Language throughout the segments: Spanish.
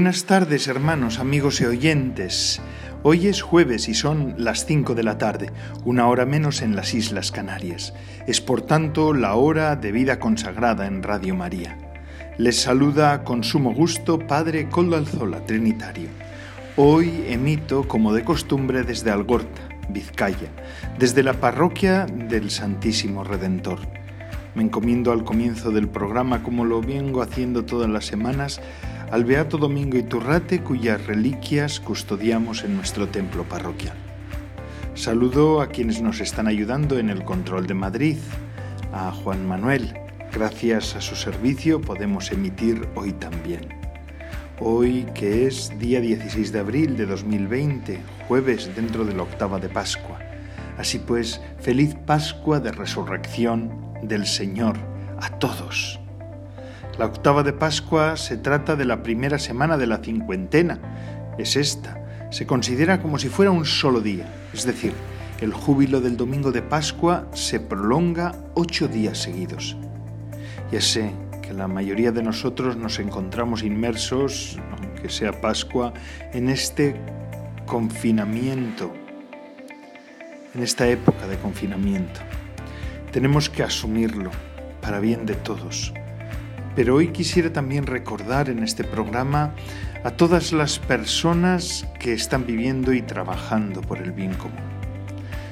Buenas tardes hermanos, amigos y oyentes. Hoy es jueves y son las 5 de la tarde, una hora menos en las Islas Canarias. Es por tanto la hora de vida consagrada en Radio María. Les saluda con sumo gusto Padre Coldo Alzola, Trinitario. Hoy emito, como de costumbre, desde Algorta, Vizcaya, desde la parroquia del Santísimo Redentor. Me encomiendo al comienzo del programa, como lo vengo haciendo todas las semanas, al Beato Domingo Iturrate, cuyas reliquias custodiamos en nuestro templo parroquial. Saludo a quienes nos están ayudando en el control de Madrid, a Juan Manuel. Gracias a su servicio podemos emitir hoy también. Hoy que es día 16 de abril de 2020, jueves dentro de la octava de Pascua. Así pues, feliz Pascua de resurrección del Señor a todos. La octava de Pascua se trata de la primera semana de la cincuentena. Es esta. Se considera como si fuera un solo día. Es decir, el júbilo del domingo de Pascua se prolonga ocho días seguidos. Ya sé que la mayoría de nosotros nos encontramos inmersos, aunque sea Pascua, en este confinamiento, en esta época de confinamiento. Tenemos que asumirlo para bien de todos. Pero hoy quisiera también recordar en este programa a todas las personas que están viviendo y trabajando por el bien común.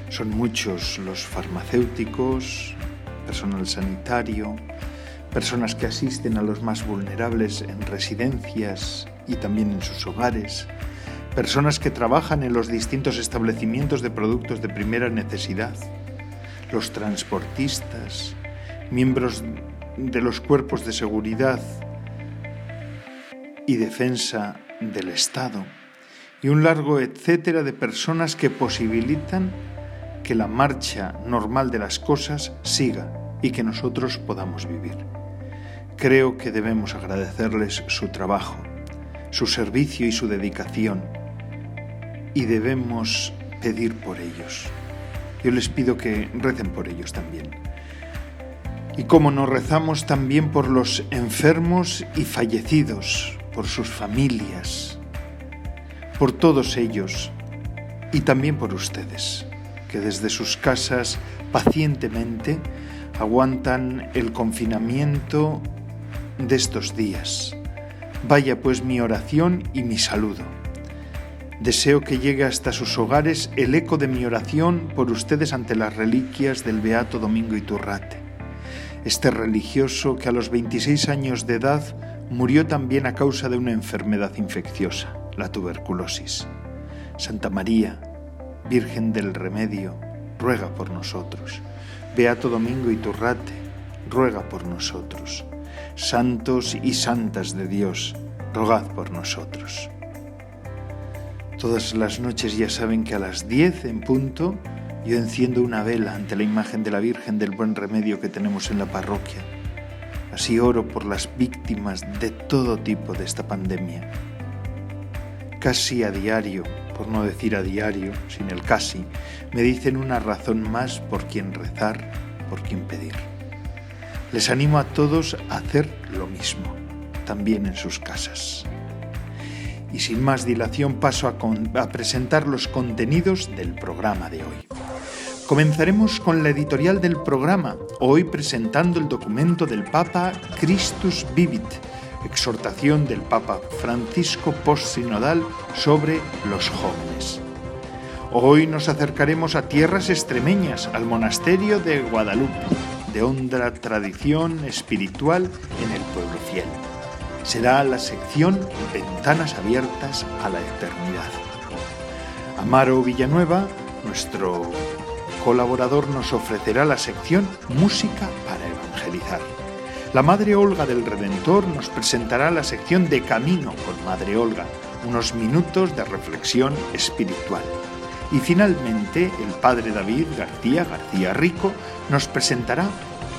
Son muchos los farmacéuticos, personal sanitario, personas que asisten a los más vulnerables en residencias y también en sus hogares, personas que trabajan en los distintos establecimientos de productos de primera necesidad, los transportistas, miembros de los cuerpos de seguridad y defensa del Estado y un largo etcétera de personas que posibilitan que la marcha normal de las cosas siga y que nosotros podamos vivir. Creo que debemos agradecerles su trabajo, su servicio y su dedicación y debemos pedir por ellos. Yo les pido que recen por ellos también. Y como nos rezamos también por los enfermos y fallecidos, por sus familias, por todos ellos y también por ustedes, que desde sus casas pacientemente aguantan el confinamiento de estos días. Vaya pues mi oración y mi saludo. Deseo que llegue hasta sus hogares el eco de mi oración por ustedes ante las reliquias del Beato Domingo Iturrate este religioso que a los 26 años de edad murió también a causa de una enfermedad infecciosa, la tuberculosis. Santa María, Virgen del Remedio, ruega por nosotros. Beato Domingo Iturrate, ruega por nosotros. Santos y santas de Dios, rogad por nosotros. Todas las noches ya saben que a las 10 en punto yo enciendo una vela ante la imagen de la Virgen del Buen Remedio que tenemos en la parroquia. Así oro por las víctimas de todo tipo de esta pandemia. Casi a diario, por no decir a diario, sin el casi, me dicen una razón más por quien rezar, por quien pedir. Les animo a todos a hacer lo mismo, también en sus casas. Y sin más dilación paso a, presentar los contenidos del programa de hoy. Comenzaremos con la editorial del programa, hoy presentando el documento del Papa Christus Vivit, exhortación del Papa Francisco post-sinodal sobre los jóvenes. Hoy nos acercaremos a tierras extremeñas, al monasterio de Guadalupe, de honda tradición espiritual en el pueblo fiel. Será la sección Ventanas abiertas a la eternidad. Amaro Villanueva, nuestro colaborador nos ofrecerá la sección Música para Evangelizar. La Madre Olga del Redentor nos presentará la sección de Camino con Madre Olga, unos minutos de reflexión espiritual. Y finalmente el Padre David García García Rico nos presentará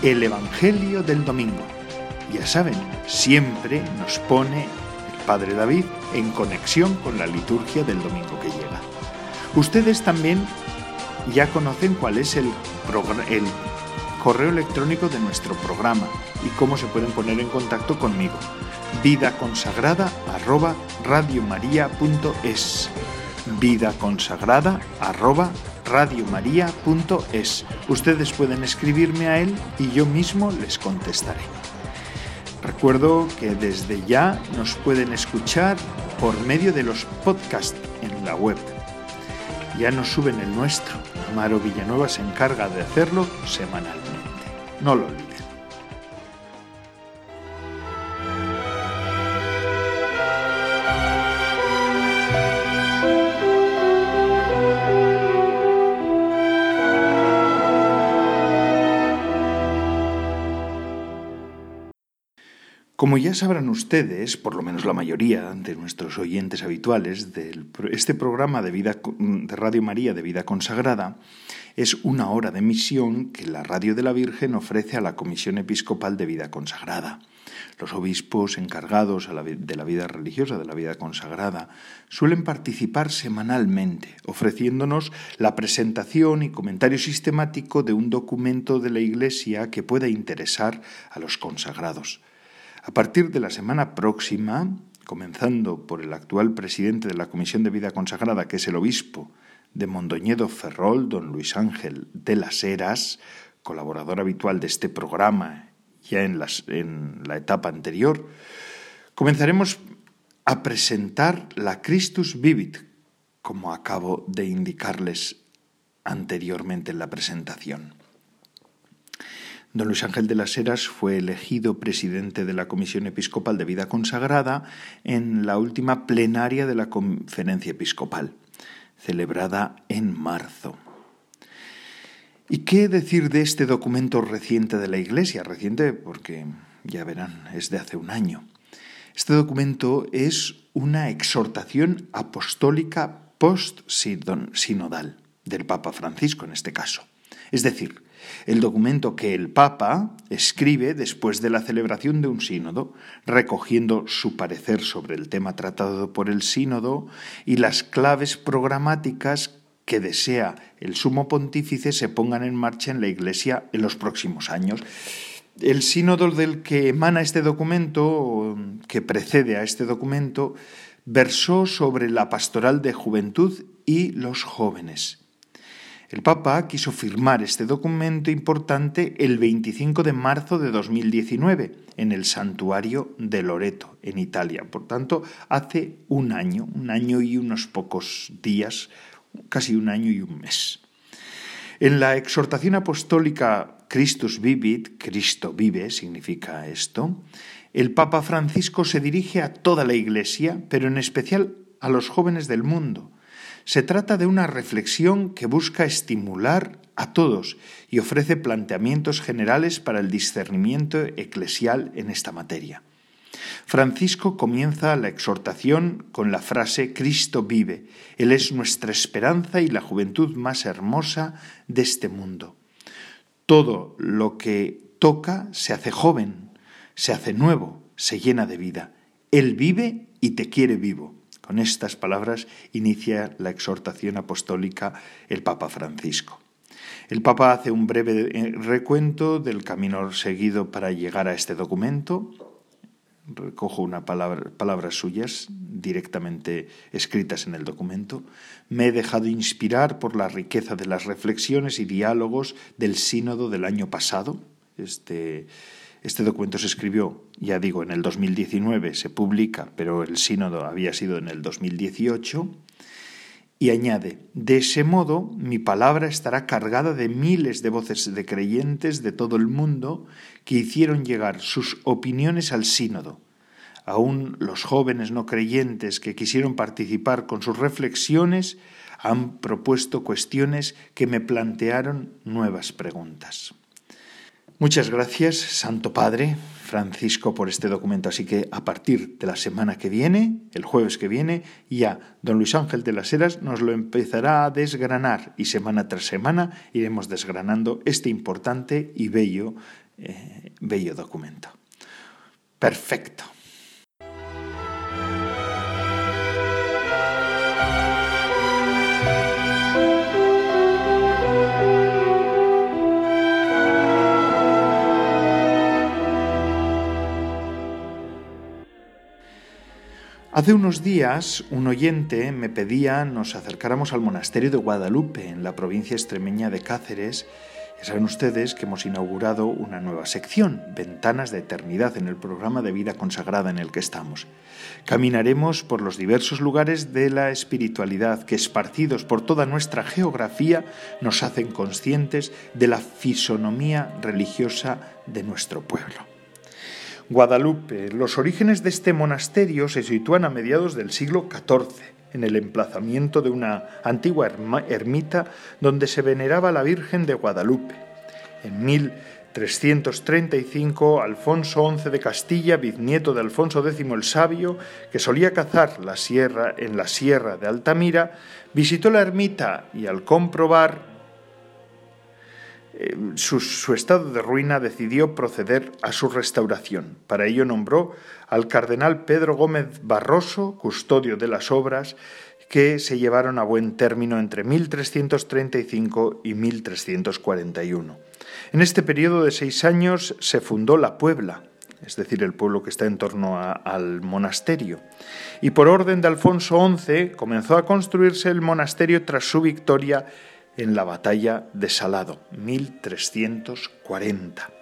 el Evangelio del Domingo. Ya saben, siempre nos pone el Padre David en conexión con la liturgia del domingo que llega. Ustedes también ya conocen cuál es el, correo electrónico de nuestro programa y cómo se pueden poner en contacto conmigo. Vida consagrada arroba radiomaria.es. Vida consagrada arroba radiomaria.es. Ustedes pueden escribirme a él y yo mismo les contestaré. Recuerdo que desde ya nos pueden escuchar por medio de los podcasts en la web. Ya nos suben el nuestro. Amaro Villanueva se encarga de hacerlo semanalmente. No lo olviden. Como ya sabrán ustedes, por lo menos la mayoría de nuestros oyentes habituales, este programa de, vida, de Radio María de Vida Consagrada es una hora de misión que la Radio de la Virgen ofrece a la Comisión Episcopal de Vida Consagrada. Los obispos encargados de la vida religiosa, de la vida consagrada, suelen participar semanalmente, ofreciéndonos la presentación y comentario sistemático de un documento de la Iglesia que pueda interesar a los consagrados. A partir de la semana próxima, comenzando por el actual presidente de la Comisión de Vida Consagrada, que es el obispo de Mondoñedo Ferrol, don Luis Ángel de las Heras, colaborador habitual de este programa ya en, en la etapa anterior, comenzaremos a presentar la Christus Vivit, como acabo de indicarles anteriormente en la presentación. Don Luis Ángel de las Heras fue elegido presidente de la Comisión Episcopal de Vida Consagrada en la última plenaria de la Conferencia Episcopal, celebrada en marzo. ¿Y qué decir de este documento reciente de la Iglesia? Reciente porque, ya verán, es de hace un año. Este documento es una exhortación apostólica post-sinodal del Papa Francisco en este caso. Es decir, el documento que el Papa escribe después de la celebración de un sínodo, recogiendo su parecer sobre el tema tratado por el sínodo y las claves programáticas que desea el sumo pontífice se pongan en marcha en la Iglesia en los próximos años. El sínodo del que emana este documento, que precede a este documento, versó sobre la pastoral de juventud y los jóvenes el Papa quiso firmar este documento importante el 25 de marzo de 2019 en el santuario de Loreto, en Italia. Por tanto, hace un año, un año y unos pocos días, casi un año y un mes. En la exhortación apostólica Christus Vivit, Cristo vive, significa esto, el Papa Francisco se dirige a toda la Iglesia, pero en especial a los jóvenes del mundo se trata de una reflexión que busca estimular a todos y ofrece planteamientos generales para el discernimiento eclesial en esta materia. Francisco comienza la exhortación con la frase Cristo vive, Él es nuestra esperanza y la juventud más hermosa de este mundo. Todo lo que toca se hace joven, se hace nuevo, se llena de vida. Él vive y te quiere vivo. Con estas palabras inicia la exhortación apostólica el Papa Francisco. El Papa hace un breve eh, recuento del camino seguido para llegar a este documento. Recojo una palabra, palabras suyas directamente escritas en el documento. Me he dejado inspirar por la riqueza de las reflexiones y diálogos del sínodo del año pasado. Este, este documento se escribió, ya digo, en el 2019, se publica, pero el sínodo había sido en el 2018, y añade, de ese modo mi palabra estará cargada de miles de voces de creyentes de todo el mundo que hicieron llegar sus opiniones al sínodo. Aún los jóvenes no creyentes que quisieron participar con sus reflexiones han propuesto cuestiones que me plantearon nuevas preguntas. Muchas gracias, Santo Padre Francisco, por este documento. Así que a partir de la semana que viene, el jueves que viene, ya don Luis Ángel de las Heras nos lo empezará a desgranar y semana tras semana iremos desgranando este importante y bello, eh, bello documento. Perfecto. Hace unos días un oyente me pedía nos acercáramos al monasterio de Guadalupe, en la provincia extremeña de Cáceres. Ya saben ustedes que hemos inaugurado una nueva sección, Ventanas de Eternidad, en el programa de vida consagrada en el que estamos. Caminaremos por los diversos lugares de la espiritualidad que, esparcidos por toda nuestra geografía, nos hacen conscientes de la fisonomía religiosa de nuestro pueblo. Guadalupe. Los orígenes de este monasterio se sitúan a mediados del siglo XIV, en el emplazamiento de una antigua ermita donde se veneraba la Virgen de Guadalupe. En 1335, Alfonso XI de Castilla, bisnieto de Alfonso X el Sabio, que solía cazar la sierra en la sierra de Altamira, visitó la ermita y al comprobar su, estado de ruina decidió proceder a su restauración. Para ello nombró al cardenal Pedro Gómez Barroso, custodio de las obras, que se llevaron a buen término entre 1335 y 1341. En este periodo de seis años se fundó la Puebla, es decir, el pueblo que está en torno al monasterio. Y por orden de Alfonso XI comenzó a construirse el monasterio tras su victoria en la batalla de Salado, 1340.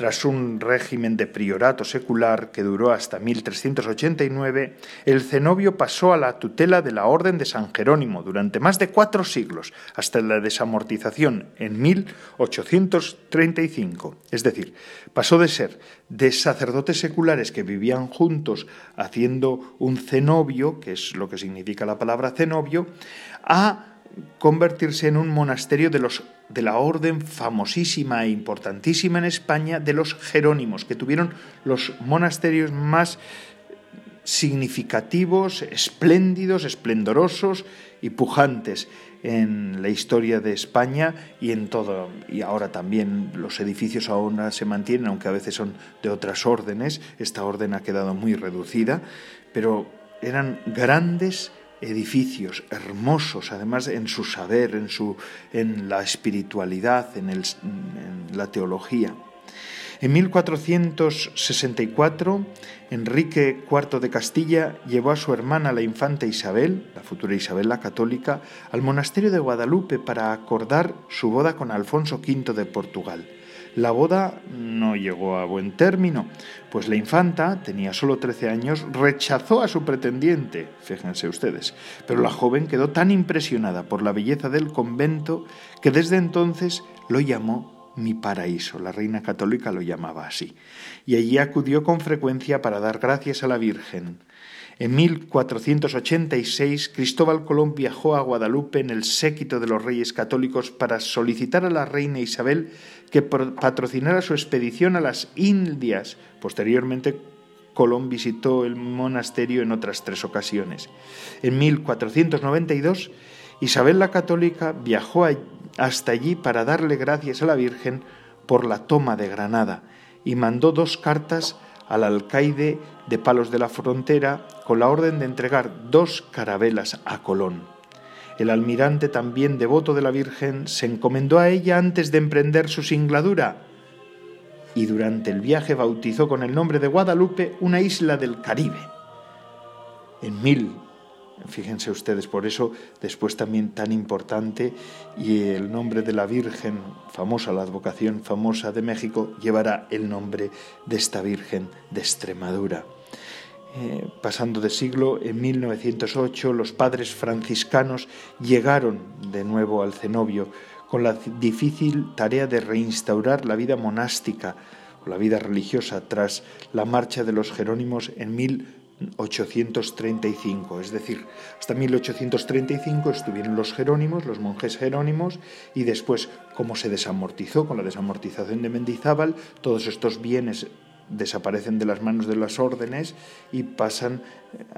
Tras un régimen de priorato secular que duró hasta 1389, el cenobio pasó a la tutela de la Orden de San Jerónimo durante más de cuatro siglos, hasta la desamortización en 1835. Es decir, pasó de ser de sacerdotes seculares que vivían juntos haciendo un cenobio, que es lo que significa la palabra cenobio, a convertirse en un monasterio de, los, de la orden famosísima e importantísima en España de los Jerónimos, que tuvieron los monasterios más significativos, espléndidos, esplendorosos y pujantes en la historia de España y en todo y ahora también los edificios ahora se mantienen aunque a veces son de otras órdenes. Esta orden ha quedado muy reducida pero eran grandes edificios hermosos, además en su saber, en, su, en la espiritualidad, en, el, en la teología. En 1464, Enrique IV de Castilla llevó a su hermana la infanta Isabel, la futura Isabel la católica, al monasterio de Guadalupe para acordar su boda con Alfonso V de Portugal. La boda no llegó a buen término, pues la infanta, tenía solo 13 años, rechazó a su pretendiente, fíjense ustedes, pero la joven quedó tan impresionada por la belleza del convento que desde entonces lo llamó mi paraíso, la reina católica lo llamaba así, y allí acudió con frecuencia para dar gracias a la Virgen. En 1486 Cristóbal Colón viajó a Guadalupe en el séquito de los reyes católicos para solicitar a la reina Isabel que patrocinara su expedición a las Indias. Posteriormente Colón visitó el monasterio en otras tres ocasiones. En 1492 Isabel la Católica viajó hasta allí para darle gracias a la Virgen por la toma de Granada y mandó dos cartas al alcaide de Palos de la Frontera con la orden de entregar dos carabelas a Colón. El almirante, también devoto de la Virgen, se encomendó a ella antes de emprender su singladura y durante el viaje bautizó con el nombre de Guadalupe una isla del Caribe. En mil Fíjense ustedes, por eso después también tan importante y el nombre de la Virgen famosa, la advocación famosa de México, llevará el nombre de esta Virgen de Extremadura. Eh, pasando de siglo, en 1908 los padres franciscanos llegaron de nuevo al cenobio con la difícil tarea de reinstaurar la vida monástica o la vida religiosa tras la marcha de los jerónimos en 1908 1835, es decir, hasta 1835 estuvieron los jerónimos, los monjes jerónimos, y después, como se desamortizó con la desamortización de Mendizábal, todos estos bienes desaparecen de las manos de las órdenes y pasan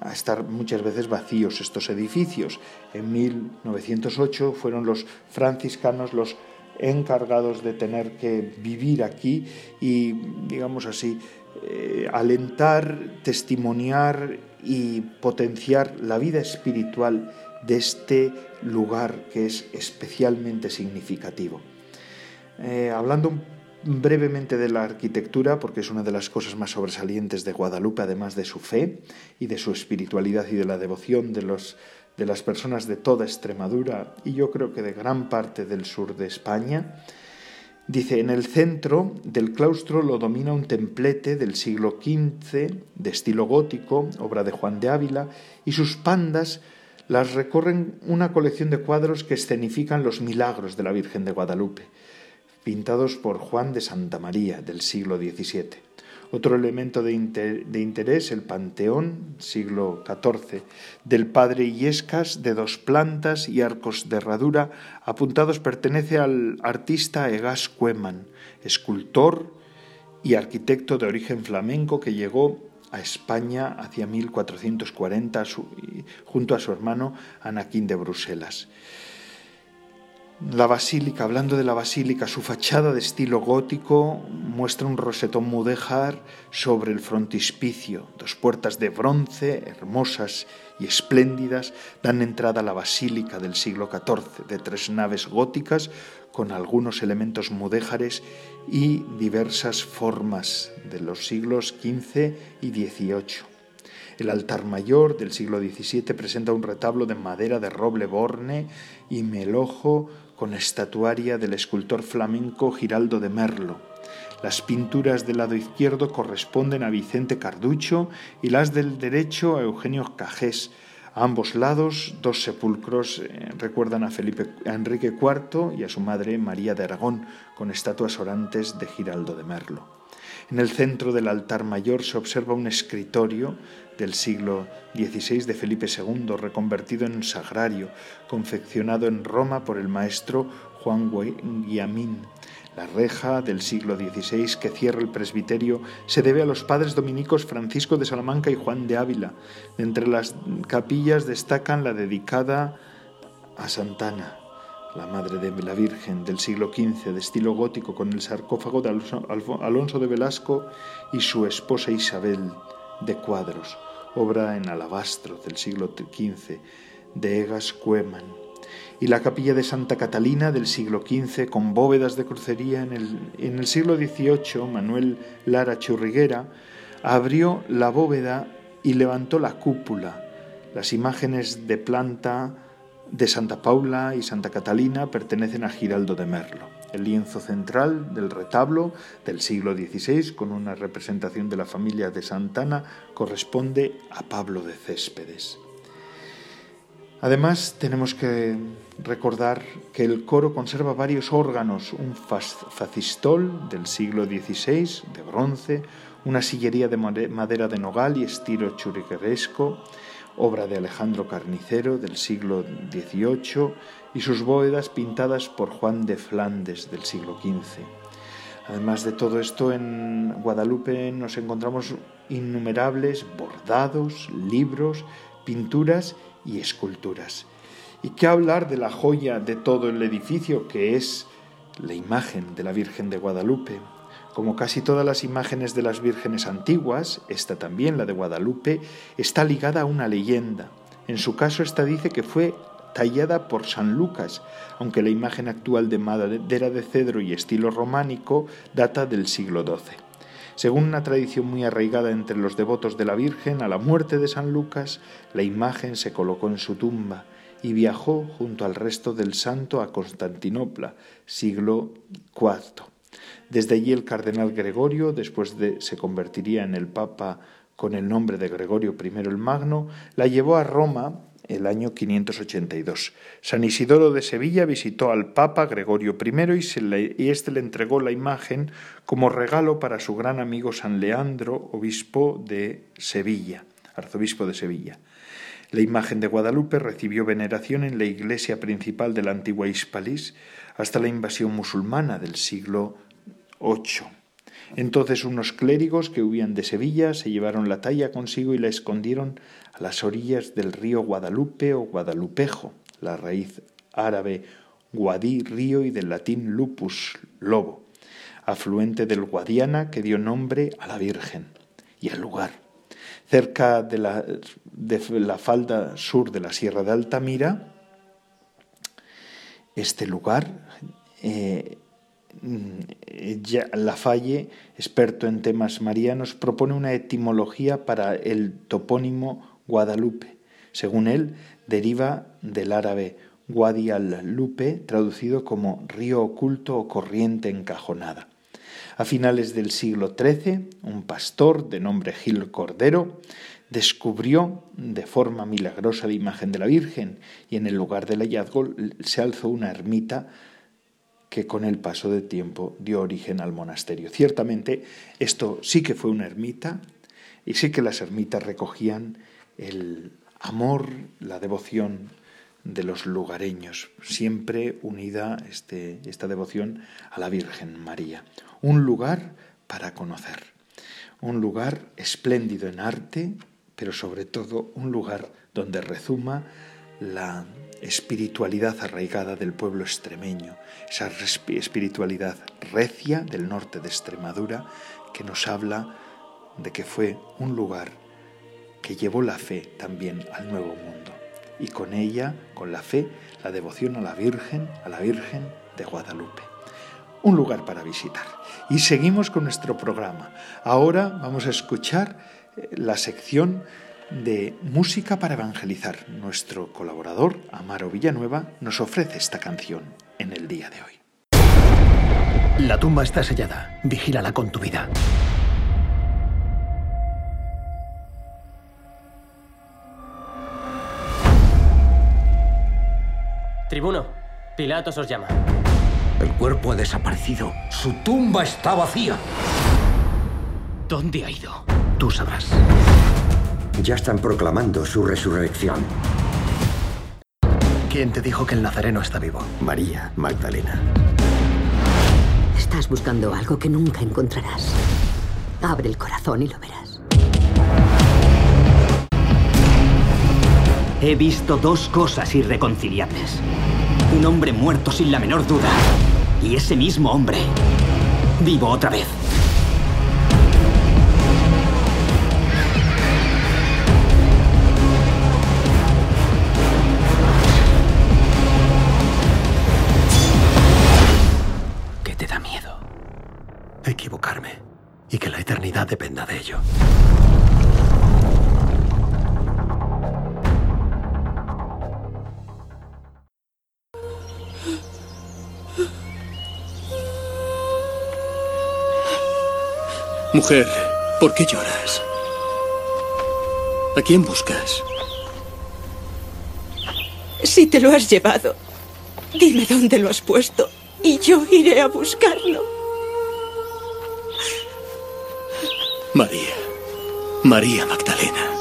a estar muchas veces vacíos estos edificios. En 1908 fueron los franciscanos los encargados de tener que vivir aquí y, digamos así, eh, alentar, testimoniar y potenciar la vida espiritual de este lugar que es especialmente significativo. Eh, hablando brevemente de la arquitectura, porque es una de las cosas más sobresalientes de Guadalupe, además de su fe y de su espiritualidad y de la devoción de, los, de las personas de toda Extremadura y yo creo que de gran parte del sur de España. Dice, en el centro del claustro lo domina un templete del siglo XV, de estilo gótico, obra de Juan de Ávila, y sus pandas las recorren una colección de cuadros que escenifican los milagros de la Virgen de Guadalupe pintados por Juan de Santa María del siglo XVII. Otro elemento de, interés, el Panteón, siglo XIV, del padre Illescas, de dos plantas y arcos de herradura, apuntados pertenece al artista Egas Cueman, escultor y arquitecto de origen flamenco que llegó a España hacia 1440 junto a su hermano Anaquín de Bruselas. La basílica, hablando de la basílica, su fachada de estilo gótico muestra un rosetón mudéjar sobre el frontispicio. Dos puertas de bronce, hermosas y espléndidas, dan entrada a la basílica del siglo XIV, de tres naves góticas con algunos elementos mudéjares y diversas formas de los siglos XV y XVIII. El altar mayor del siglo XVII presenta un retablo de madera de roble borne y melojo con estatuaria del escultor flamenco Giraldo de Merlo. Las pinturas del lado izquierdo corresponden a Vicente Carducho y las del derecho a Eugenio Cajés. A ambos lados, dos sepulcros eh, recuerdan a, Felipe, a Enrique IV y a su madre María de Aragón, con estatuas orantes de Giraldo de Merlo. En el centro del altar mayor se observa un escritorio del siglo XVI de Felipe II, reconvertido en sagrario, confeccionado en Roma por el maestro Juan Guiamín. La reja del siglo XVI que cierra el presbiterio se debe a los padres dominicos Francisco de Salamanca y Juan de Ávila. De entre las capillas destacan la dedicada a Santana, la madre de la Virgen del siglo XV, de estilo gótico, con el sarcófago de Alonso de Velasco y su esposa Isabel de cuadros, obra en alabastro del siglo XV de Egas Cueman, y la capilla de Santa Catalina del siglo XV con bóvedas de crucería en el, en el siglo XVIII, Manuel Lara Churriguera abrió la bóveda y levantó la cúpula. Las imágenes de planta de Santa Paula y Santa Catalina pertenecen a Giraldo de Merlo. El lienzo central del retablo del siglo XVI, con una representación de la familia de Santana, corresponde a Pablo de Céspedes. Además, tenemos que recordar que el coro conserva varios órganos, un facistol del siglo XVI de bronce, una sillería de madera de nogal y estilo churrigueresco, obra de Alejandro Carnicero del siglo XVIII, y sus bóvedas pintadas por Juan de Flandes del siglo XV. Además de todo esto, en Guadalupe nos encontramos innumerables bordados, libros, pinturas y esculturas. ¿Y qué hablar de la joya de todo el edificio que es la imagen de la Virgen de Guadalupe? Como casi todas las imágenes de las vírgenes antiguas, esta también, la de Guadalupe, está ligada a una leyenda. En su caso, esta dice que fue tallada por San Lucas, aunque la imagen actual de madera de cedro y estilo románico data del siglo XII. Según una tradición muy arraigada entre los devotos de la Virgen, a la muerte de San Lucas, la imagen se colocó en su tumba y viajó junto al resto del santo a Constantinopla, siglo IV. Desde allí el cardenal Gregorio, después de se convertiría en el Papa con el nombre de Gregorio I el Magno, la llevó a Roma el año 582. San Isidoro de Sevilla visitó al Papa Gregorio I y, se le, y éste le entregó la imagen como regalo para su gran amigo San Leandro, obispo de Sevilla. arzobispo de Sevilla. La imagen de Guadalupe recibió veneración en la iglesia principal de la antigua Hispalis hasta la invasión musulmana del siglo VIII. Entonces unos clérigos que huían de Sevilla se llevaron la talla consigo y la escondieron a las orillas del río Guadalupe o Guadalupejo, la raíz árabe guadí, río y del latín lupus, lobo, afluente del Guadiana que dio nombre a la Virgen y al lugar. Cerca de la, de la falda sur de la Sierra de Altamira, este lugar, eh, Lafalle, experto en temas marianos, propone una etimología para el topónimo Guadalupe. Según él, deriva del árabe Guadi al-Lupe, traducido como río oculto o corriente encajonada. A finales del siglo XIII, un pastor de nombre Gil Cordero descubrió de forma milagrosa la imagen de la Virgen y en el lugar del hallazgo se alzó una ermita que con el paso del tiempo dio origen al monasterio. Ciertamente esto sí que fue una ermita y sí que las ermitas recogían el amor, la devoción de los lugareños, siempre unida este, esta devoción a la Virgen María. Un lugar para conocer, un lugar espléndido en arte, pero sobre todo un lugar donde rezuma la espiritualidad arraigada del pueblo extremeño, esa espiritualidad recia del norte de Extremadura que nos habla de que fue un lugar que llevó la fe también al nuevo mundo y con ella, con la fe, la devoción a la Virgen, a la Virgen de Guadalupe. Un lugar para visitar. Y seguimos con nuestro programa. Ahora vamos a escuchar eh, la sección de Música para Evangelizar. Nuestro colaborador, Amaro Villanueva, nos ofrece esta canción en el día de hoy. La tumba está sellada. Vigílala con tu vida. Tribuno, Pilatos os llama. El cuerpo ha desaparecido. Su tumba está vacía. ¿Dónde ha ido? Tú sabrás. Ya están proclamando su resurrección. ¿Quién te dijo que el Nazareno está vivo? María Magdalena. Estás buscando algo que nunca encontrarás. Abre el corazón y lo verás. He visto dos cosas irreconciliables. Un hombre muerto sin la menor duda. Y ese mismo hombre, vivo otra vez. Equivocarme. Y que la eternidad dependa de ello. Mujer, ¿por qué lloras? ¿A quién buscas? Si te lo has llevado, dime dónde lo has puesto y yo iré a buscarlo. María. María Magdalena.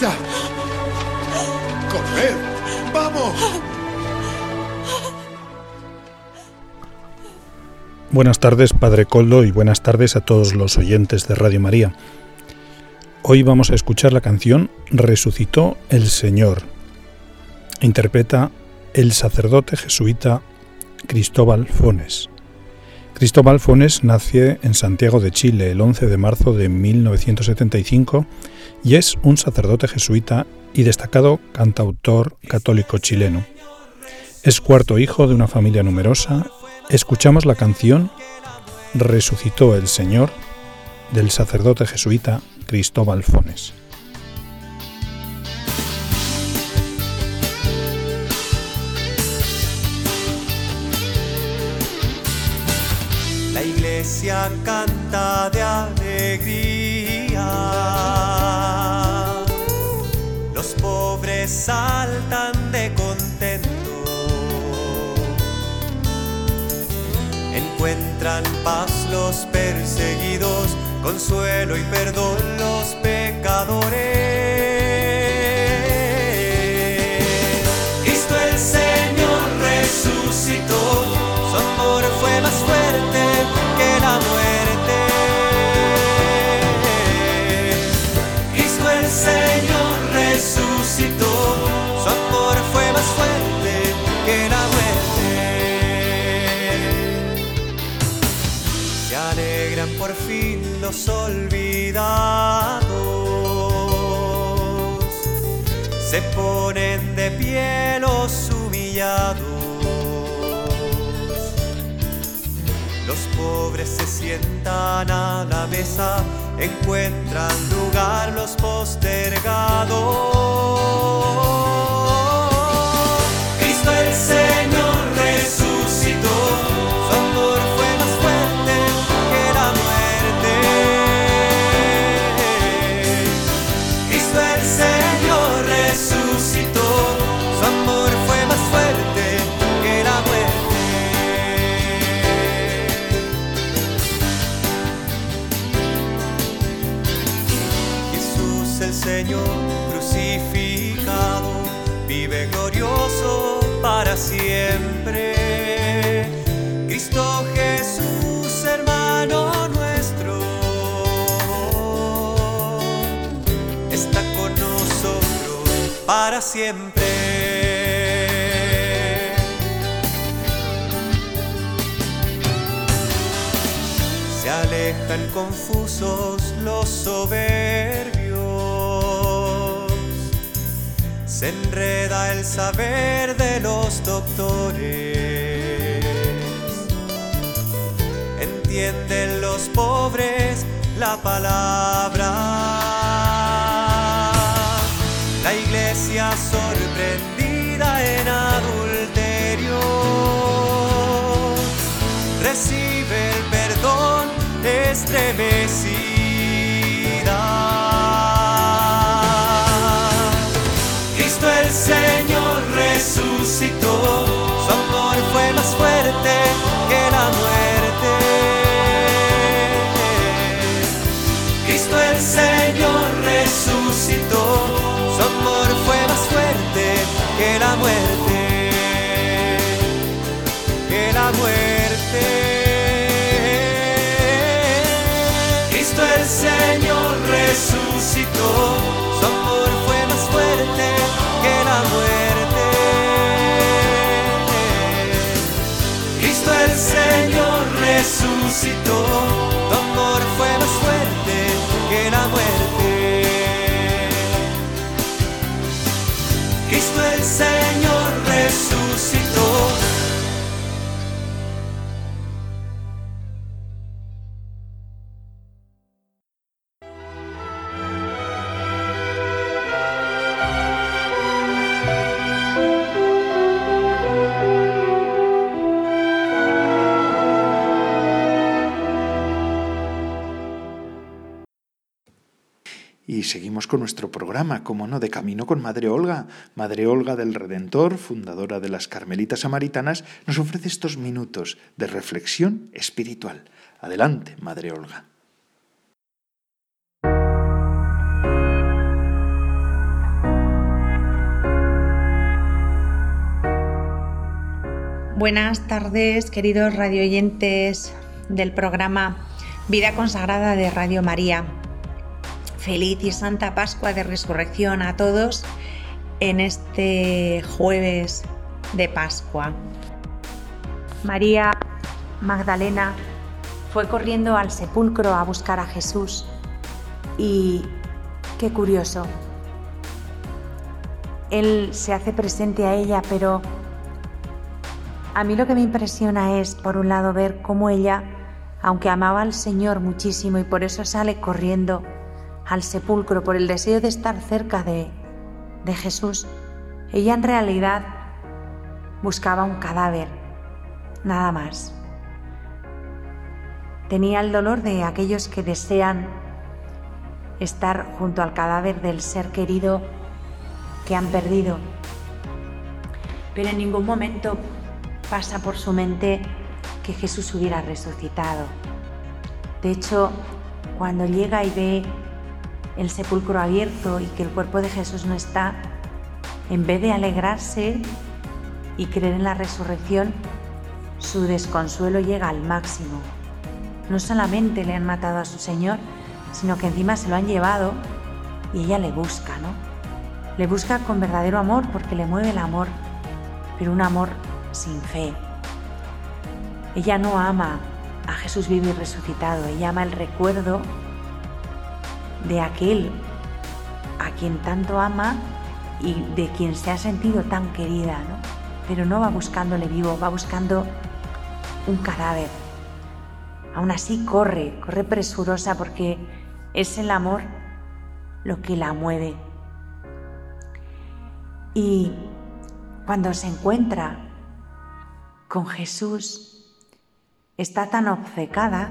¡Corred! ¡Vamos! Buenas tardes, Padre Coldo, y buenas tardes a todos los oyentes de Radio María. Hoy vamos a escuchar la canción Resucitó el Señor. Interpreta el sacerdote jesuita Cristóbal Fones. Cristóbal Fones nace en Santiago de Chile el 11 de marzo de 1975 y es un sacerdote jesuita y destacado cantautor católico chileno. Es cuarto hijo de una familia numerosa. Escuchamos la canción Resucitó el Señor del sacerdote jesuita Cristóbal Fones. Canta de alegría. Los pobres saltan de contento. Encuentran paz los perseguidos, consuelo y perdón los pecadores. Cristo el Señor resucitó, su amor fue más fuerte que la muerte. Cristo el Señor resucitó, su amor fue más fuerte que la muerte. Se alegran por fin los olvidados, se ponen de pie los humillados. Pobres se sientan a la mesa, encuentran lugar los postergados. Cristo el Señor Señor crucificado vive glorioso para siempre. Cristo Jesús, hermano nuestro, está con nosotros para siempre. Se alejan confusos los soberbios, se enreda el saber de los doctores, entienden los pobres la palabra. La iglesia sorprendida en adulterio recibe el perdón estremecida. Resucitó, su amor fue más fuerte que la muerte. Cristo el Señor resucitó, su amor fue más fuerte que la muerte, que la muerte. Cristo el Señor resucitó, resucitó, seguimos con nuestro programa, como no, de camino con Madre Olga. Madre Olga del Redentor, fundadora de las Carmelitas Samaritanas, nos ofrece estos minutos de reflexión espiritual. Adelante, Madre Olga. Buenas tardes, queridos radioyentes del programa Vida Consagrada de Radio María. Feliz y Santa Pascua de Resurrección a todos en este jueves de Pascua. María Magdalena fue corriendo al sepulcro a buscar a Jesús y qué curioso. Él se hace presente a ella, pero A mí lo que me impresiona es, por un lado, ver cómo ella, aunque amaba al Señor muchísimo y por eso sale corriendo al sepulcro por el deseo de estar cerca de, de Jesús, ella en realidad buscaba un cadáver, nada más. Tenía el dolor de aquellos que desean estar junto al cadáver del ser querido que han perdido. Pero en ningún momento pasa por su mente que Jesús hubiera resucitado. De hecho, cuando llega y ve el sepulcro abierto y que el cuerpo de Jesús no está, en vez de alegrarse y creer en la resurrección, su desconsuelo llega al máximo no solamente le han matado a su Señor, sino que encima se lo han llevado y ella le busca, ¿no? Le busca con verdadero amor porque le mueve el amor, pero un amor sin fe. Ella no ama a Jesús vivo y resucitado, ella ama el recuerdo de aquel a quien tanto ama y de quien se ha sentido tan querida, ¿no? Pero no va buscándole vivo, va buscando un cadáver, Aún así corre, corre presurosa porque es el amor lo que la mueve. Y cuando se encuentra con Jesús, está tan obcecada,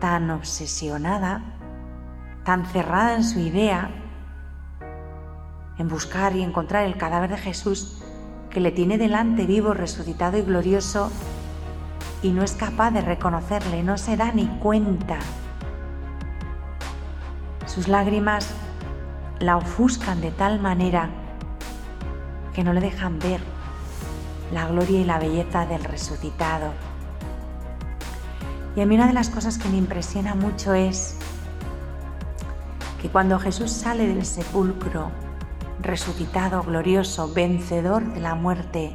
tan obsesionada, tan cerrada en su idea, en buscar y encontrar el cadáver de Jesús, que le tiene delante vivo, resucitado y glorioso, y no es capaz de reconocerle, no se da ni cuenta. Sus lágrimas la ofuscan de tal manera que no le dejan ver la gloria y la belleza del resucitado. Y a mí una de las cosas que me impresiona mucho es que cuando Jesús sale del sepulcro, resucitado, glorioso, vencedor de la muerte,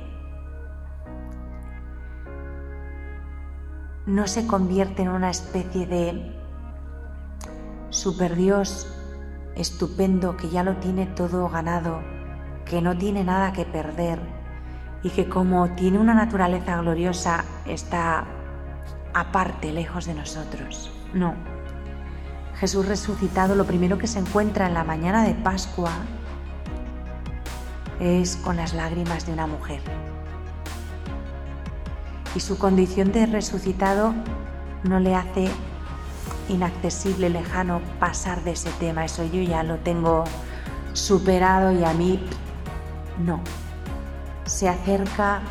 no se convierte en una especie de superdios estupendo que ya lo tiene todo ganado, que no tiene nada que perder y que como tiene una naturaleza gloriosa está aparte, lejos de nosotros. No. Jesús resucitado lo primero que se encuentra en la mañana de Pascua es con las lágrimas de una mujer y su condición de resucitado no le hace inaccesible, lejano pasar de ese tema. Eso yo ya lo tengo superado y a mí no. Se acerca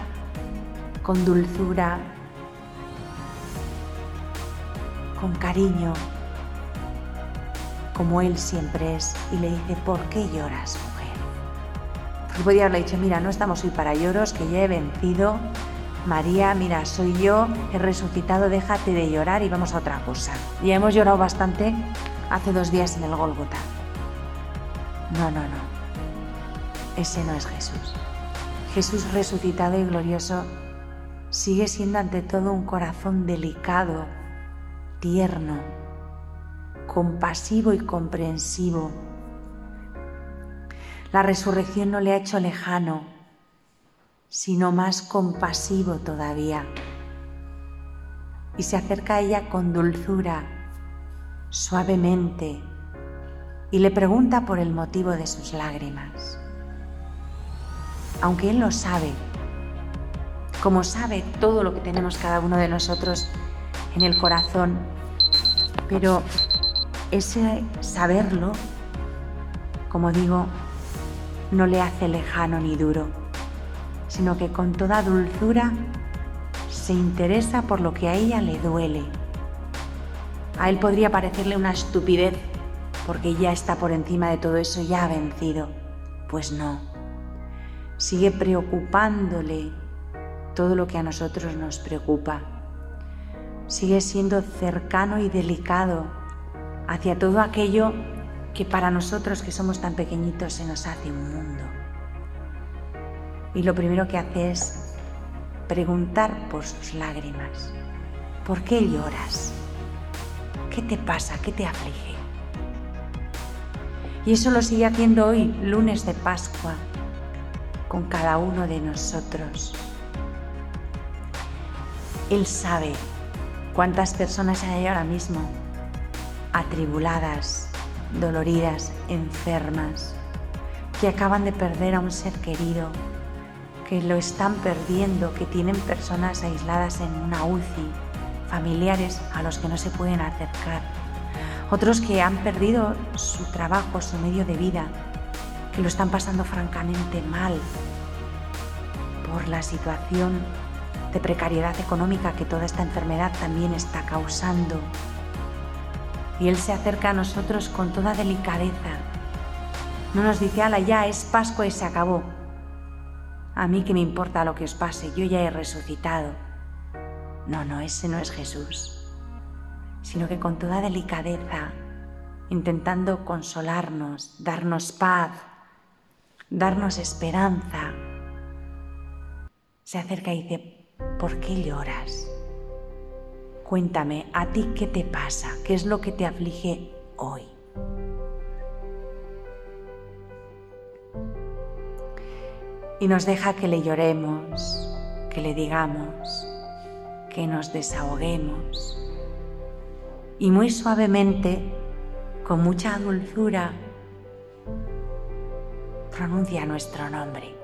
con dulzura, con cariño, como él siempre es, y le dice, ¿por qué lloras, mujer? Porque podría haberle dicho, mira, no estamos hoy para lloros, que ya he vencido, María, mira, soy yo, he resucitado, déjate de llorar y vamos a otra cosa. Ya hemos llorado bastante hace dos días en el Gólgota. No, no, no. Ese no es Jesús. Jesús resucitado y glorioso sigue siendo ante todo un corazón delicado, tierno, compasivo y comprensivo. La resurrección no le ha hecho lejano, sino más compasivo todavía. Y se acerca a ella con dulzura, suavemente, y le pregunta por el motivo de sus lágrimas. Aunque él lo sabe, como sabe todo lo que tenemos cada uno de nosotros en el corazón, pero ese saberlo, como digo, no le hace lejano ni duro sino que con toda dulzura se interesa por lo que a ella le duele. A él podría parecerle una estupidez porque ya está por encima de todo eso, ya ha vencido. Pues no. Sigue preocupándole todo lo que a nosotros nos preocupa. Sigue siendo cercano y delicado hacia todo aquello que para nosotros que somos tan pequeñitos se nos hace un mundo y lo primero que hace es preguntar por sus lágrimas. ¿Por qué lloras? ¿Qué te pasa? ¿Qué te aflige? Y eso lo sigue haciendo hoy, lunes de Pascua, con cada uno de nosotros. Él sabe cuántas personas hay ahora mismo atribuladas, doloridas, enfermas, que acaban de perder a un ser querido, que lo están perdiendo, que tienen personas aisladas en una UCI, familiares a los que no se pueden acercar, otros que han perdido su trabajo, su medio de vida, que lo están pasando francamente mal por la situación de precariedad económica que toda esta enfermedad también está causando. Y Él se acerca a nosotros con toda delicadeza. No nos dice, ala, ya es Pascua y se acabó. A mí que me importa lo que os pase, yo ya he resucitado. No, no, ese no es Jesús, sino que con toda delicadeza, intentando consolarnos, darnos paz, darnos esperanza, se acerca y dice, ¿por qué lloras? Cuéntame, ¿a ti qué te pasa? ¿Qué es lo que te aflige hoy? Y nos deja que le lloremos, que le digamos, que nos desahoguemos. Y muy suavemente, con mucha dulzura, pronuncia nuestro nombre.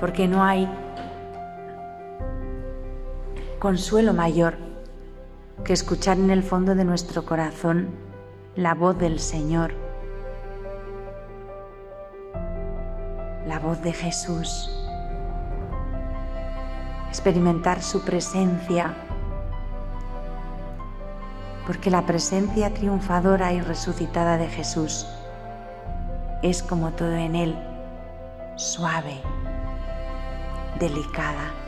Porque no hay consuelo mayor que escuchar en el fondo de nuestro corazón la voz del Señor, la voz de Jesús, experimentar su presencia, porque la presencia triunfadora y resucitada de Jesús es como todo en Él, suave, delicada.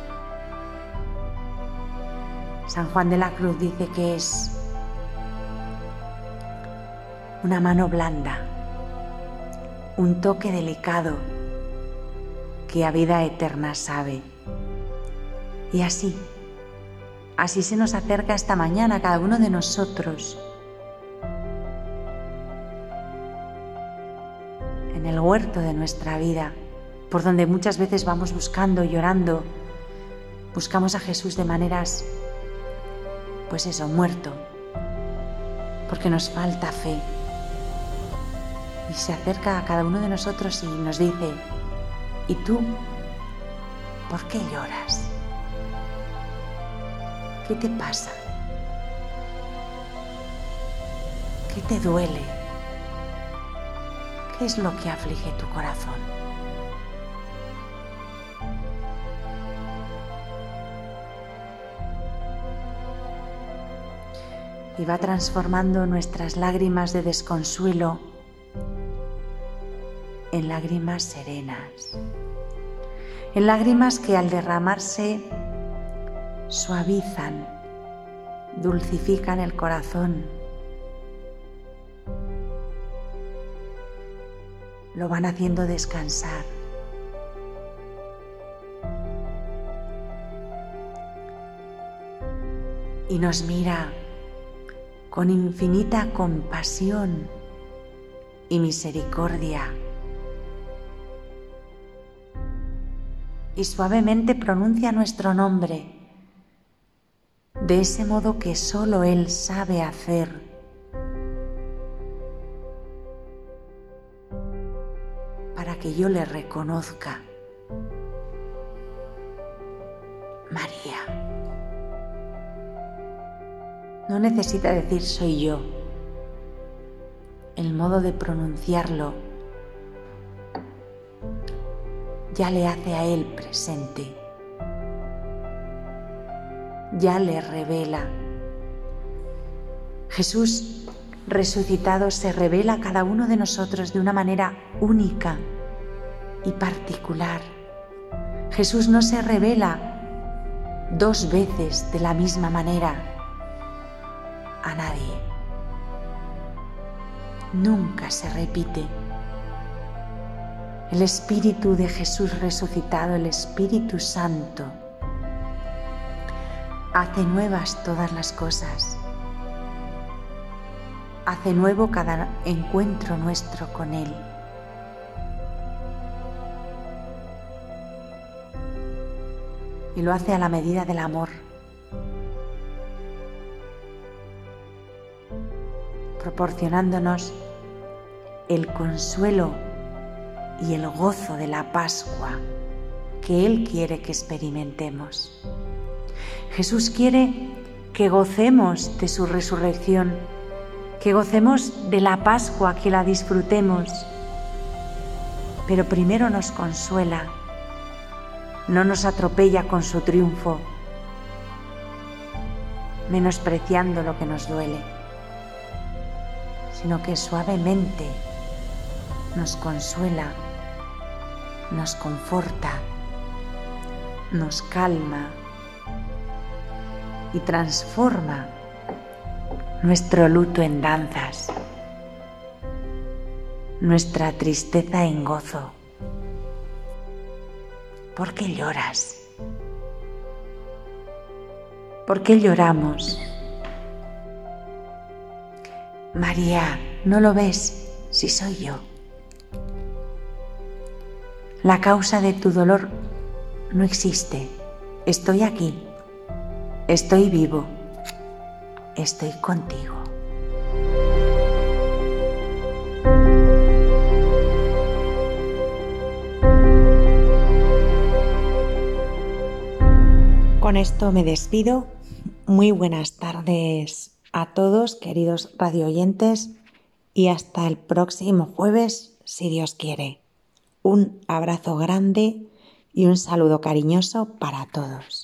San Juan de la Cruz dice que es una mano blanda, un toque delicado que a vida eterna sabe. Y así, así se nos acerca esta mañana cada uno de nosotros. En el huerto de nuestra vida, por donde muchas veces vamos buscando, llorando, buscamos a Jesús de maneras pues eso, muerto, porque nos falta fe. Y se acerca a cada uno de nosotros y nos dice, ¿y tú por qué lloras? ¿Qué te pasa? ¿Qué te duele? ¿Qué es lo que aflige tu corazón? Y va transformando nuestras lágrimas de desconsuelo en lágrimas serenas, en lágrimas que al derramarse suavizan, dulcifican el corazón, lo van haciendo descansar. Y nos mira con infinita compasión y misericordia. Y suavemente pronuncia nuestro nombre, de ese modo que solo Él sabe hacer. Para que yo le reconozca. María. No necesita decir soy yo. El modo de pronunciarlo ya le hace a él presente. Ya le revela. Jesús resucitado se revela a cada uno de nosotros de una manera única y particular. Jesús no se revela dos veces de la misma manera a nadie. Nunca se repite. El Espíritu de Jesús resucitado, el Espíritu Santo, hace nuevas todas las cosas. Hace nuevo cada encuentro nuestro con Él. y lo hace a la medida del amor. Proporcionándonos el consuelo y el gozo de la Pascua que Él quiere que experimentemos. Jesús quiere que gocemos de su resurrección, que gocemos de la Pascua, que la disfrutemos. Pero primero nos consuela, no nos atropella con su triunfo, menospreciando lo que nos duele, sino que suavemente nos consuela, nos conforta, nos calma y transforma nuestro luto en danzas, nuestra tristeza en gozo. ¿Por qué lloras? ¿Por qué lloramos? María, ¿no lo ves si soy yo? La causa de tu dolor no existe. Estoy aquí. Estoy vivo. Estoy contigo. Con esto me despido. Muy buenas tardes a todos, queridos radioyentes, y hasta el próximo jueves, si Dios quiere. Un abrazo grande y un saludo cariñoso para todos.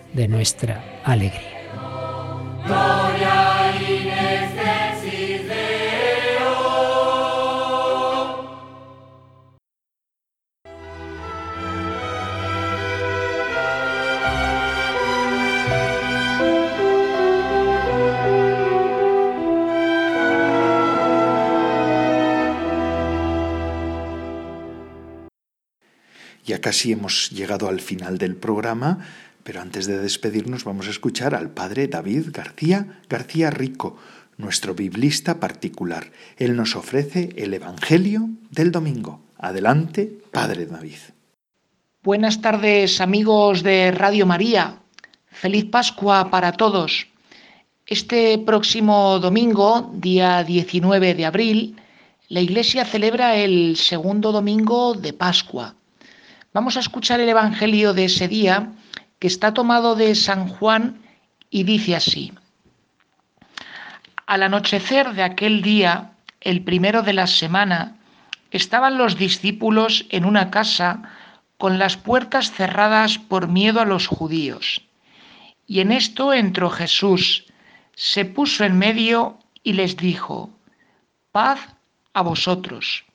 de nuestra alegría. Ya casi hemos llegado al final del programa, pero antes de despedirnos vamos a escuchar al padre David García García Rico, nuestro biblista particular. Él nos ofrece el Evangelio del domingo. Adelante, padre David. Buenas tardes amigos de Radio María. Feliz Pascua para todos. Este próximo domingo, día 19 de abril, la Iglesia celebra el segundo domingo de Pascua. Vamos a escuchar el Evangelio de ese día que está tomado de San Juan y dice así. Al anochecer de aquel día, el primero de la semana, estaban los discípulos en una casa con las puertas cerradas por miedo a los judíos. Y en esto entró Jesús, se puso en medio y les dijo, paz a vosotros.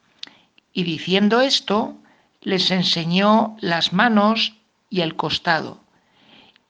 Y diciendo esto, les enseñó las manos y el costado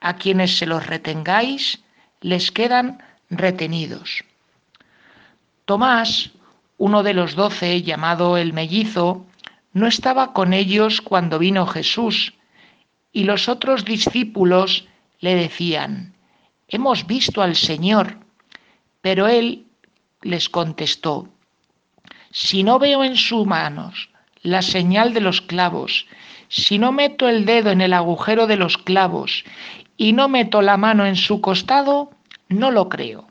A quienes se los retengáis, les quedan retenidos. Tomás, uno de los doce, llamado el mellizo, no estaba con ellos cuando vino Jesús, y los otros discípulos le decían, Hemos visto al Señor. Pero él les contestó, Si no veo en sus manos la señal de los clavos, si no meto el dedo en el agujero de los clavos y no meto la mano en su costado, no lo creo.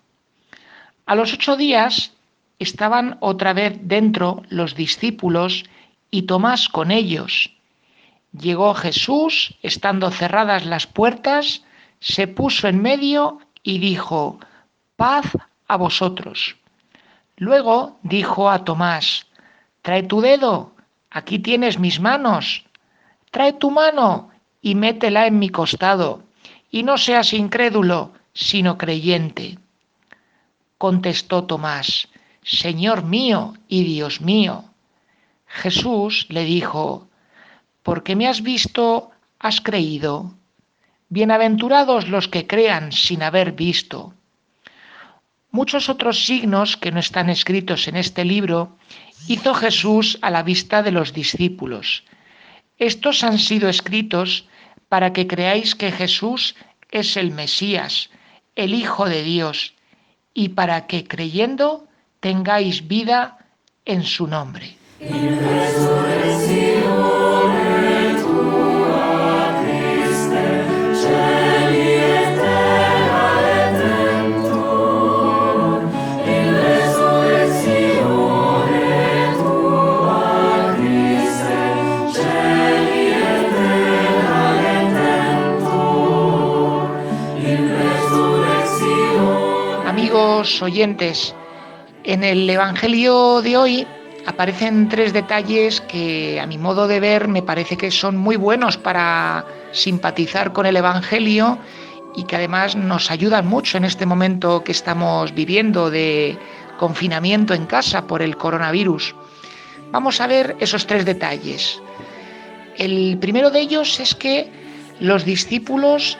A los ocho días estaban otra vez dentro los discípulos y Tomás con ellos. Llegó Jesús, estando cerradas las puertas, se puso en medio y dijo, paz a vosotros. Luego dijo a Tomás, trae tu dedo, aquí tienes mis manos, trae tu mano y métela en mi costado, y no seas incrédulo, sino creyente. Contestó Tomás, Señor mío y Dios mío. Jesús le dijo, porque me has visto, has creído. Bienaventurados los que crean sin haber visto. Muchos otros signos que no están escritos en este libro hizo Jesús a la vista de los discípulos. Estos han sido escritos para que creáis que Jesús es el Mesías, el Hijo de Dios, y para que creyendo tengáis vida en su nombre. Oyentes, en el Evangelio de hoy aparecen tres detalles que a mi modo de ver me parece que son muy buenos para simpatizar con el Evangelio y que además nos ayudan mucho en este momento que estamos viviendo de confinamiento en casa por el coronavirus. Vamos a ver esos tres detalles. El primero de ellos es que los discípulos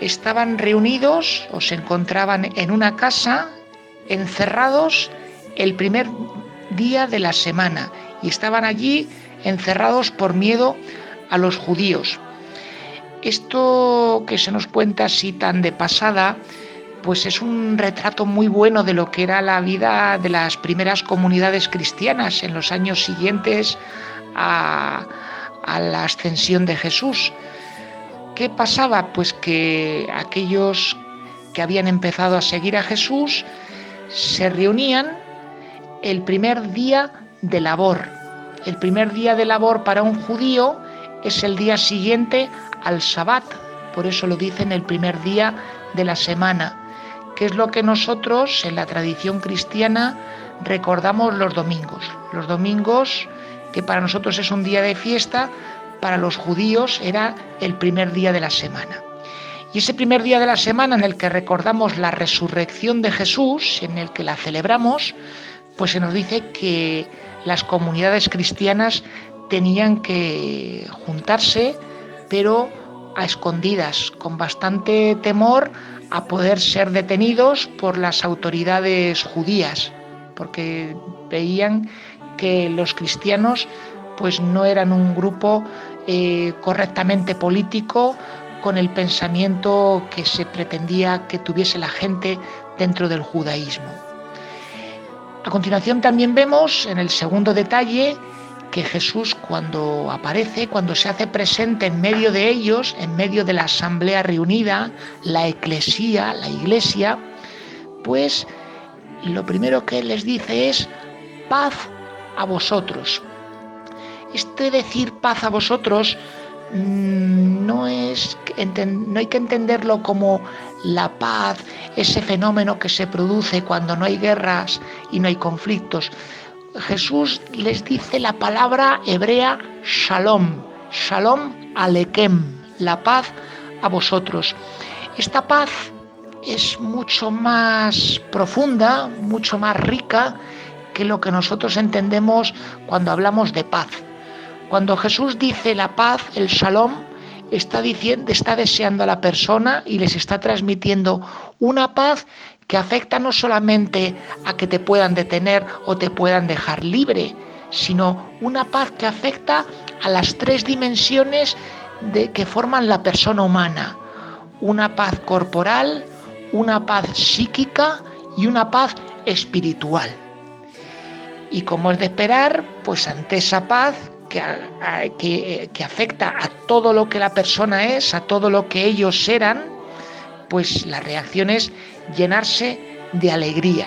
estaban reunidos o se encontraban en una casa encerrados el primer día de la semana y estaban allí encerrados por miedo a los judíos. Esto que se nos cuenta así tan de pasada, pues es un retrato muy bueno de lo que era la vida de las primeras comunidades cristianas en los años siguientes a, a la ascensión de Jesús. ¿Qué pasaba? Pues que aquellos que habían empezado a seguir a Jesús se reunían el primer día de labor. El primer día de labor para un judío es el día siguiente al Sabbat, por eso lo dicen el primer día de la semana, que es lo que nosotros en la tradición cristiana recordamos los domingos. Los domingos, que para nosotros es un día de fiesta, para los judíos era el primer día de la semana. Y ese primer día de la semana en el que recordamos la resurrección de Jesús, en el que la celebramos, pues se nos dice que las comunidades cristianas tenían que juntarse, pero a escondidas, con bastante temor a poder ser detenidos por las autoridades judías, porque veían que los cristianos pues no eran un grupo eh, correctamente político con el pensamiento que se pretendía que tuviese la gente dentro del judaísmo. A continuación también vemos en el segundo detalle que Jesús cuando aparece, cuando se hace presente en medio de ellos, en medio de la asamblea reunida, la eclesía, la iglesia, pues lo primero que les dice es paz a vosotros. Este decir paz a vosotros mm, no, es, no hay que entenderlo como la paz, ese fenómeno que se produce cuando no hay guerras y no hay conflictos. Jesús les dice la palabra hebrea shalom, shalom alekem, la paz a vosotros. Esta paz es mucho más profunda, mucho más rica que lo que nosotros entendemos cuando hablamos de paz. Cuando Jesús dice la paz, el shalom, está diciendo, está deseando a la persona y les está transmitiendo una paz que afecta no solamente a que te puedan detener o te puedan dejar libre, sino una paz que afecta a las tres dimensiones de, que forman la persona humana. Una paz corporal, una paz psíquica y una paz espiritual. Y como es de esperar, pues ante esa paz que, afecta a todo lo que la persona es, a todo lo que ellos eran, pues la reacción es llenarse de alegría.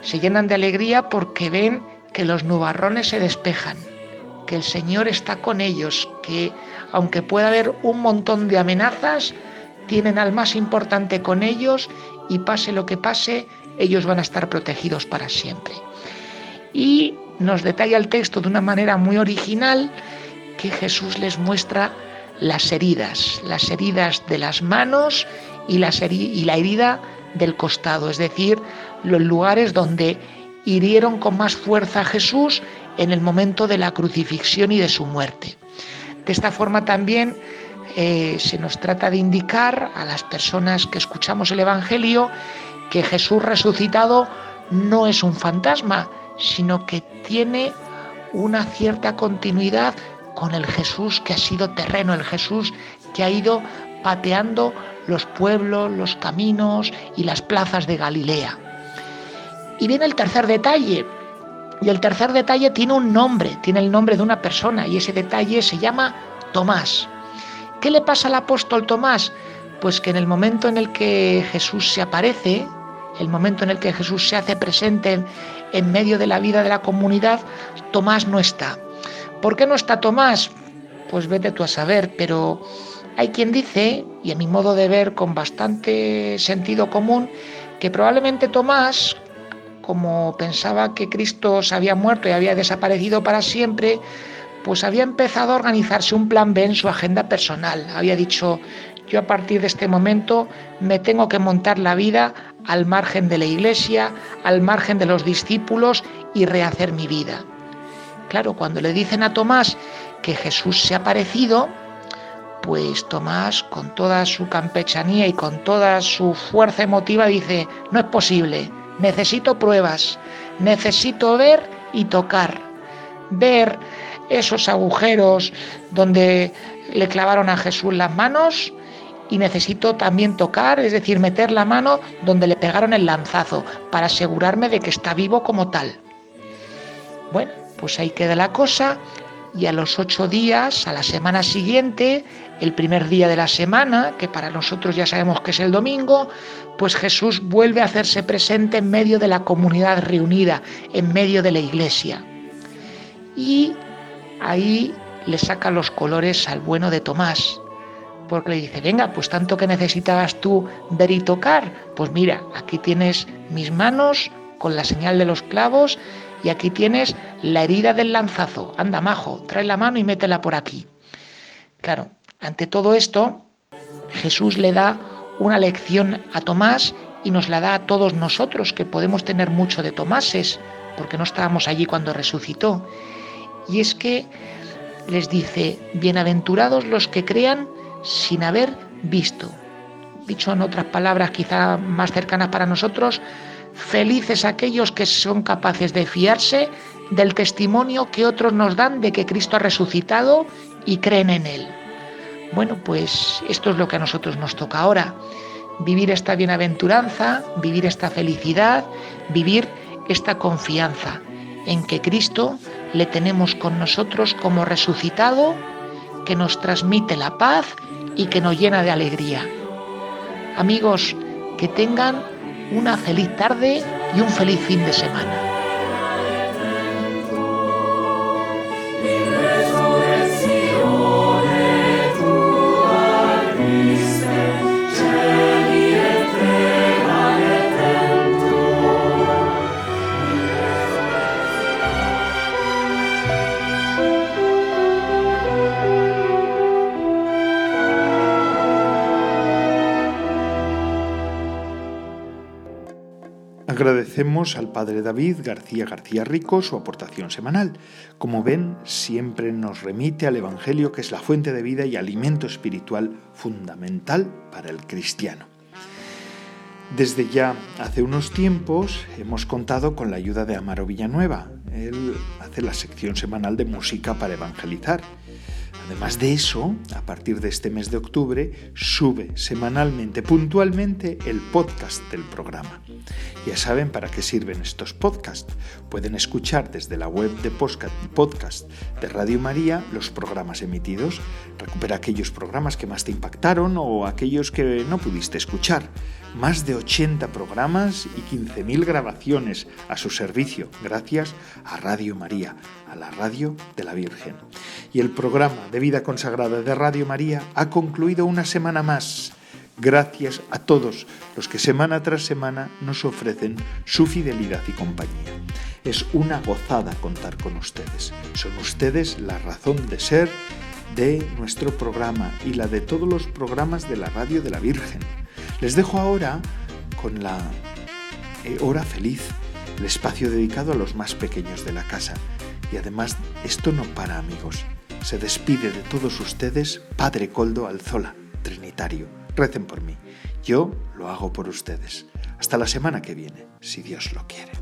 Se llenan de alegría porque ven que los nubarrones se despejan, que el Señor está con ellos, que aunque pueda haber un montón de amenazas, tienen al más importante con ellos y pase lo que pase, ellos van a estar protegidos para siempre. Y nos detalla el texto de una manera muy original que Jesús les muestra las heridas, las heridas de las manos y, la herida del costado, es decir, los lugares donde hirieron con más fuerza a Jesús en el momento de la crucifixión y de su muerte. De esta forma también eh, se nos trata de indicar a las personas que escuchamos el Evangelio que Jesús resucitado no es un fantasma, sino que tiene una cierta continuidad con el Jesús que ha sido terreno, el Jesús que ha ido pateando los pueblos, los caminos y las plazas de Galilea. Y viene el tercer detalle. Y el tercer detalle tiene un nombre, tiene el nombre de una persona y ese detalle se llama Tomás. ¿Qué le pasa al apóstol Tomás? Pues que en el momento en el que Jesús se aparece, el momento en el que Jesús se hace presente en, en medio de la vida de la comunidad, Tomás no está. ¿Por qué no está Tomás? Pues vete tú a saber, pero hay quien dice, y a mi modo de ver con bastante sentido común, que probablemente Tomás, como pensaba que Cristo se había muerto y había desaparecido para siempre, pues había empezado a organizarse un plan B en su agenda personal. Había dicho, yo a partir de este momento me tengo que montar la vida al margen de la iglesia, al margen de los discípulos y rehacer mi vida. Claro, cuando le dicen a Tomás que Jesús se ha aparecido, pues Tomás, con toda su campechanía y con toda su fuerza emotiva, dice, no es posible, necesito pruebas, necesito ver y tocar, ver esos agujeros donde le clavaron a Jesús las manos y necesito también tocar, es decir, meter la mano donde le pegaron el lanzazo para asegurarme de que está vivo como tal. Bueno, pues ahí queda la cosa y a los ocho días, a la semana siguiente, el primer día de la semana, que para nosotros ya sabemos que es el domingo, pues Jesús vuelve a hacerse presente en medio de la comunidad reunida, en medio de la iglesia. Y ahí le saca los colores al bueno de Tomás, porque le dice, venga, pues tanto que necesitabas tú ver y tocar, pues mira, aquí tienes mis manos con la señal de los clavos y aquí tienes la herida del lanzazo. Anda, majo, trae la mano y métela por aquí. Claro, ante todo esto, Jesús le da una lección a Tomás y nos la da a todos nosotros, que podemos tener mucho de Tomases, porque no estábamos allí cuando resucitó. Y es que les dice, bienaventurados los que crean sin haber visto. Dicho en otras palabras quizá más cercanas para nosotros, felices aquellos que son capaces de fiarse del testimonio que otros nos dan de que Cristo ha resucitado y creen en Él. Bueno, pues esto es lo que a nosotros nos toca ahora. Vivir esta bienaventuranza, vivir esta felicidad, vivir esta confianza en que Cristo le tenemos con nosotros como resucitado, que nos transmite la paz y que nos llena de alegría. Amigos, que tengan una feliz tarde y un feliz fin de semana. Agradecemos al padre David García García Rico su aportación semanal. Como ven, siempre nos remite al Evangelio que es la fuente de vida y alimento espiritual fundamental para el cristiano. Desde ya hace unos tiempos hemos contado con la ayuda de Amaro Villanueva. Él hace la sección semanal de música para evangelizar. Además de eso, a partir de este mes de octubre, sube semanalmente, puntualmente, el podcast del programa. Ya saben para qué sirven estos podcasts. Pueden escuchar desde la web de podcast de Radio María los programas emitidos, recupera aquellos programas que más te impactaron o aquellos que no pudiste escuchar. Más de 80 programas y 15.000 grabaciones a su servicio, gracias a Radio María, a la radio de la Virgen. Y el programa de vida consagrada de Radio María ha concluido una semana más gracias a todos los que semana tras semana nos ofrecen su fidelidad y compañía. Es una gozada contar con ustedes. Son ustedes la razón de ser de nuestro programa y la de todos los programas de la radio de la Virgen. Les dejo ahora con la eh, hora feliz, el espacio dedicado a los más pequeños de la casa. Y además, esto no para amigos. Se despide de todos ustedes Padre Coldo Alzola, Trinitario recen por mí. Yo lo hago por ustedes. Hasta la semana que viene, si Dios lo quiere.